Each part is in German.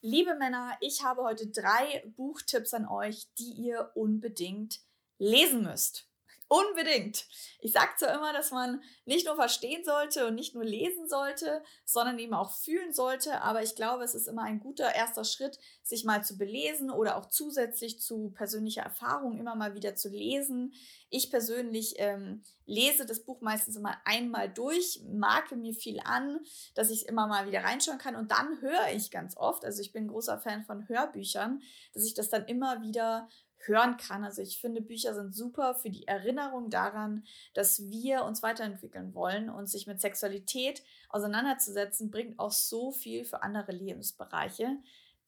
Liebe Männer, ich habe heute drei Buchtipps an euch, die ihr unbedingt lesen müsst. Unbedingt. Ich sage zwar immer, dass man nicht nur verstehen sollte und nicht nur lesen sollte, sondern eben auch fühlen sollte, aber ich glaube, es ist immer ein guter erster Schritt, sich mal zu belesen oder auch zusätzlich zu persönlicher Erfahrung immer mal wieder zu lesen. Ich persönlich ähm, lese das Buch meistens immer einmal durch, marke mir viel an, dass ich immer mal wieder reinschauen kann und dann höre ich ganz oft, also ich bin großer Fan von Hörbüchern, dass ich das dann immer wieder hören kann. Also ich finde, Bücher sind super für die Erinnerung daran, dass wir uns weiterentwickeln wollen und sich mit Sexualität auseinanderzusetzen, bringt auch so viel für andere Lebensbereiche.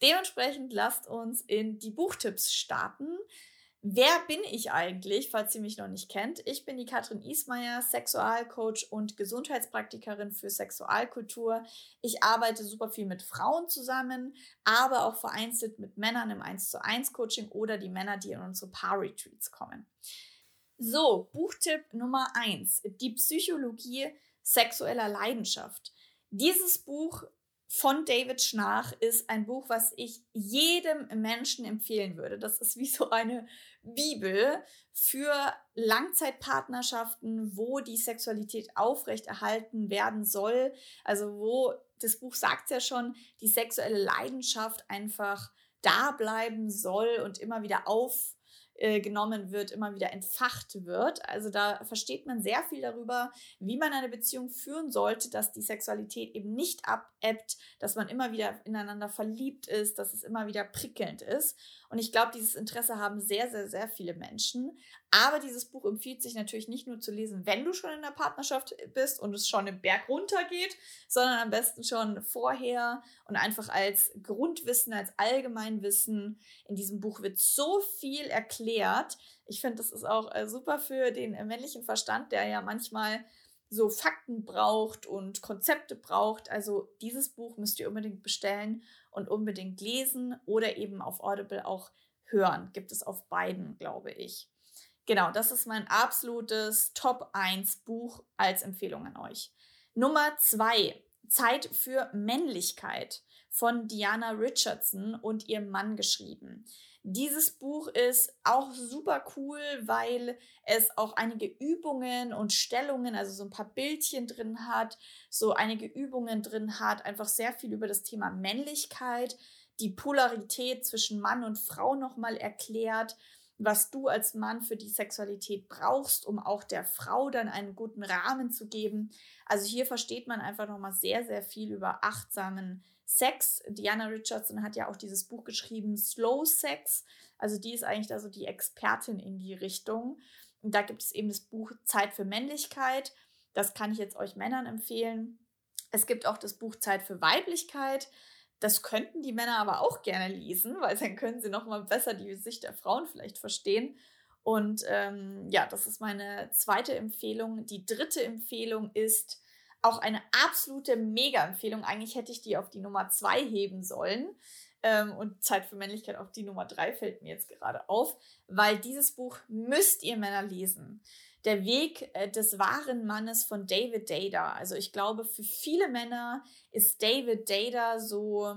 Dementsprechend lasst uns in die Buchtipps starten. Wer bin ich eigentlich, falls ihr mich noch nicht kennt? Ich bin die Katrin Ismaier, Sexualcoach und Gesundheitspraktikerin für Sexualkultur. Ich arbeite super viel mit Frauen zusammen, aber auch vereinzelt mit Männern im 1 zu 1 Coaching oder die Männer, die in unsere Paar-Retreats kommen. So, Buchtipp Nummer 1, die Psychologie sexueller Leidenschaft. Dieses Buch von David Schnarch ist ein Buch, was ich jedem Menschen empfehlen würde. Das ist wie so eine Bibel für Langzeitpartnerschaften, wo die Sexualität aufrechterhalten werden soll. Also wo das Buch sagt ja schon, die sexuelle Leidenschaft einfach da bleiben soll und immer wieder auf äh, genommen wird, immer wieder entfacht wird. Also da versteht man sehr viel darüber, wie man eine Beziehung führen sollte, dass die Sexualität eben nicht abebbt, dass man immer wieder ineinander verliebt ist, dass es immer wieder prickelnd ist. Und ich glaube, dieses Interesse haben sehr, sehr, sehr viele Menschen. Aber dieses Buch empfiehlt sich natürlich nicht nur zu lesen, wenn du schon in der Partnerschaft bist und es schon im Berg runtergeht, sondern am besten schon vorher und einfach als Grundwissen, als Allgemeinwissen. In diesem Buch wird so viel erklärt. Ich finde, das ist auch äh, super für den äh, männlichen Verstand, der ja manchmal so Fakten braucht und Konzepte braucht. Also dieses Buch müsst ihr unbedingt bestellen und unbedingt lesen oder eben auf Audible auch hören. Gibt es auf beiden, glaube ich. Genau, das ist mein absolutes Top 1 Buch als Empfehlung an euch. Nummer 2, Zeit für Männlichkeit von Diana Richardson und ihrem Mann geschrieben. Dieses Buch ist auch super cool, weil es auch einige Übungen und Stellungen, also so ein paar Bildchen drin hat, so einige Übungen drin hat, einfach sehr viel über das Thema Männlichkeit, die Polarität zwischen Mann und Frau nochmal erklärt, was du als Mann für die Sexualität brauchst, um auch der Frau dann einen guten Rahmen zu geben. Also hier versteht man einfach nochmal sehr, sehr viel über achtsamen Sex. Diana Richardson hat ja auch dieses Buch geschrieben, Slow Sex. Also die ist eigentlich da so die Expertin in die Richtung. Und da gibt es eben das Buch Zeit für Männlichkeit. Das kann ich jetzt euch Männern empfehlen. Es gibt auch das Buch Zeit für Weiblichkeit. Das könnten die Männer aber auch gerne lesen, weil dann können sie noch mal besser die Sicht der Frauen vielleicht verstehen. Und ähm, ja, das ist meine zweite Empfehlung. Die dritte Empfehlung ist auch eine absolute Mega-Empfehlung. Eigentlich hätte ich die auf die Nummer zwei heben sollen. Ähm, und Zeit für Männlichkeit auf die Nummer drei fällt mir jetzt gerade auf, weil dieses Buch müsst ihr Männer lesen. Der Weg äh, des wahren Mannes von David Data. Also ich glaube, für viele Männer ist David Data so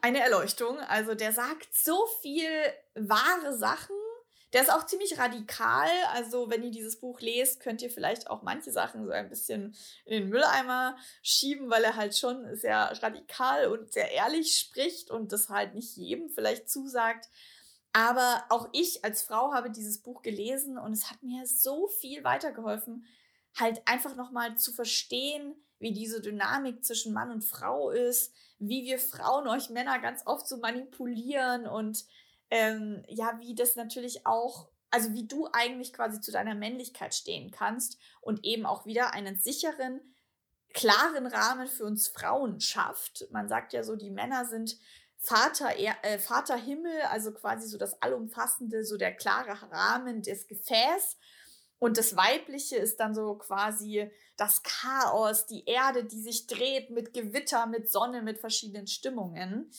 eine Erleuchtung. Also der sagt so viel wahre Sachen der ist auch ziemlich radikal. Also, wenn ihr dieses Buch lest, könnt ihr vielleicht auch manche Sachen so ein bisschen in den Mülleimer schieben, weil er halt schon sehr radikal und sehr ehrlich spricht und das halt nicht jedem vielleicht zusagt. Aber auch ich als Frau habe dieses Buch gelesen und es hat mir so viel weitergeholfen, halt einfach nochmal zu verstehen, wie diese Dynamik zwischen Mann und Frau ist, wie wir Frauen euch Männer ganz oft so manipulieren und ähm, ja, wie das natürlich auch, also wie du eigentlich quasi zu deiner Männlichkeit stehen kannst und eben auch wieder einen sicheren, klaren Rahmen für uns Frauen schafft. Man sagt ja so, die Männer sind Vater, äh, Vater Himmel, also quasi so das Allumfassende, so der klare Rahmen des Gefäß. Und das Weibliche ist dann so quasi das Chaos, die Erde, die sich dreht mit Gewitter, mit Sonne, mit verschiedenen Stimmungen.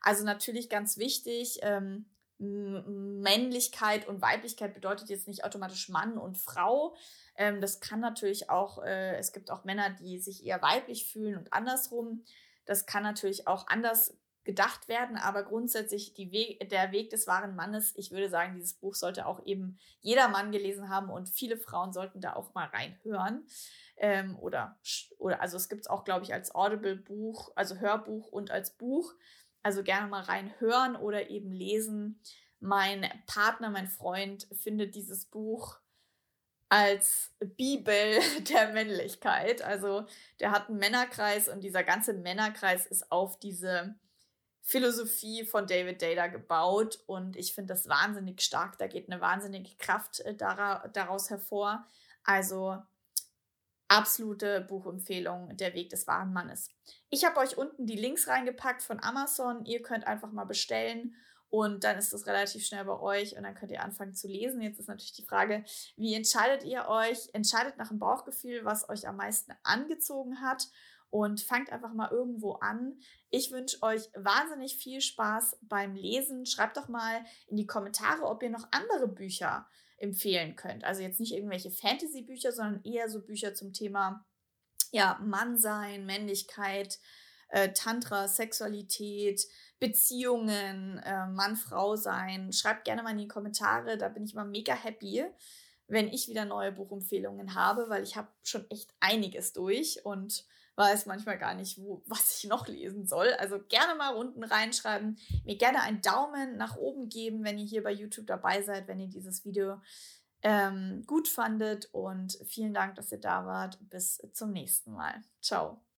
Also natürlich ganz wichtig, ähm, Männlichkeit und Weiblichkeit bedeutet jetzt nicht automatisch Mann und Frau. Ähm, das kann natürlich auch, äh, es gibt auch Männer, die sich eher weiblich fühlen und andersrum. Das kann natürlich auch anders gedacht werden, aber grundsätzlich Weg, der Weg des wahren Mannes, ich würde sagen, dieses Buch sollte auch eben jeder Mann gelesen haben und viele Frauen sollten da auch mal reinhören. Ähm, oder, oder, also es gibt es auch, glaube ich, als Audible-Buch, also Hörbuch und als Buch. Also gerne mal reinhören oder eben lesen. Mein Partner, mein Freund findet dieses Buch als Bibel der Männlichkeit. Also der hat einen Männerkreis und dieser ganze Männerkreis ist auf diese Philosophie von David Data gebaut und ich finde das wahnsinnig stark. Da geht eine wahnsinnige Kraft äh, daraus hervor. Also absolute Buchempfehlung, Der Weg des wahren Mannes. Ich habe euch unten die Links reingepackt von Amazon. Ihr könnt einfach mal bestellen und dann ist das relativ schnell bei euch und dann könnt ihr anfangen zu lesen. Jetzt ist natürlich die Frage, wie entscheidet ihr euch? Entscheidet nach dem Bauchgefühl, was euch am meisten angezogen hat und fangt einfach mal irgendwo an. Ich wünsche euch wahnsinnig viel Spaß beim Lesen. Schreibt doch mal in die Kommentare, ob ihr noch andere Bücher empfehlen könnt. Also jetzt nicht irgendwelche Fantasy-Bücher, sondern eher so Bücher zum Thema ja, Mannsein, Männlichkeit, äh, Tantra, Sexualität, Beziehungen, äh, Mann-Frau sein. Schreibt gerne mal in die Kommentare, da bin ich immer mega happy, wenn ich wieder neue Buchempfehlungen habe, weil ich habe schon echt einiges durch und weiß manchmal gar nicht, wo, was ich noch lesen soll. Also gerne mal unten reinschreiben, mir gerne einen Daumen nach oben geben, wenn ihr hier bei YouTube dabei seid, wenn ihr dieses Video ähm, gut fandet. Und vielen Dank, dass ihr da wart. Bis zum nächsten Mal. Ciao.